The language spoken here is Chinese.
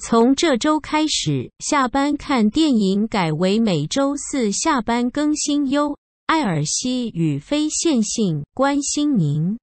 从这周开始下班看电影改为每周四下班更新哟。艾尔西与非线性关心您。